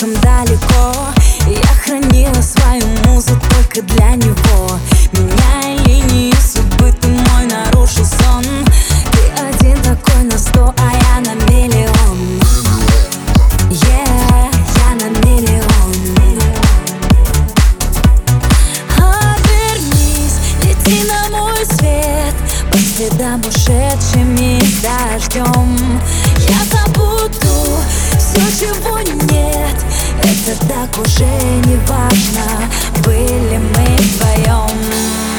слишком далеко. Я хранила свою музу только для него. Меняя линии судьбы, ты мой нарушил сон. Ты один такой на сто, а я на миллион. Yeah, я на миллион. Обернись, лети на мой свет. По следам ушедшими дождем. Я забуду все, чего не это так уже не важно Были мы вдвоем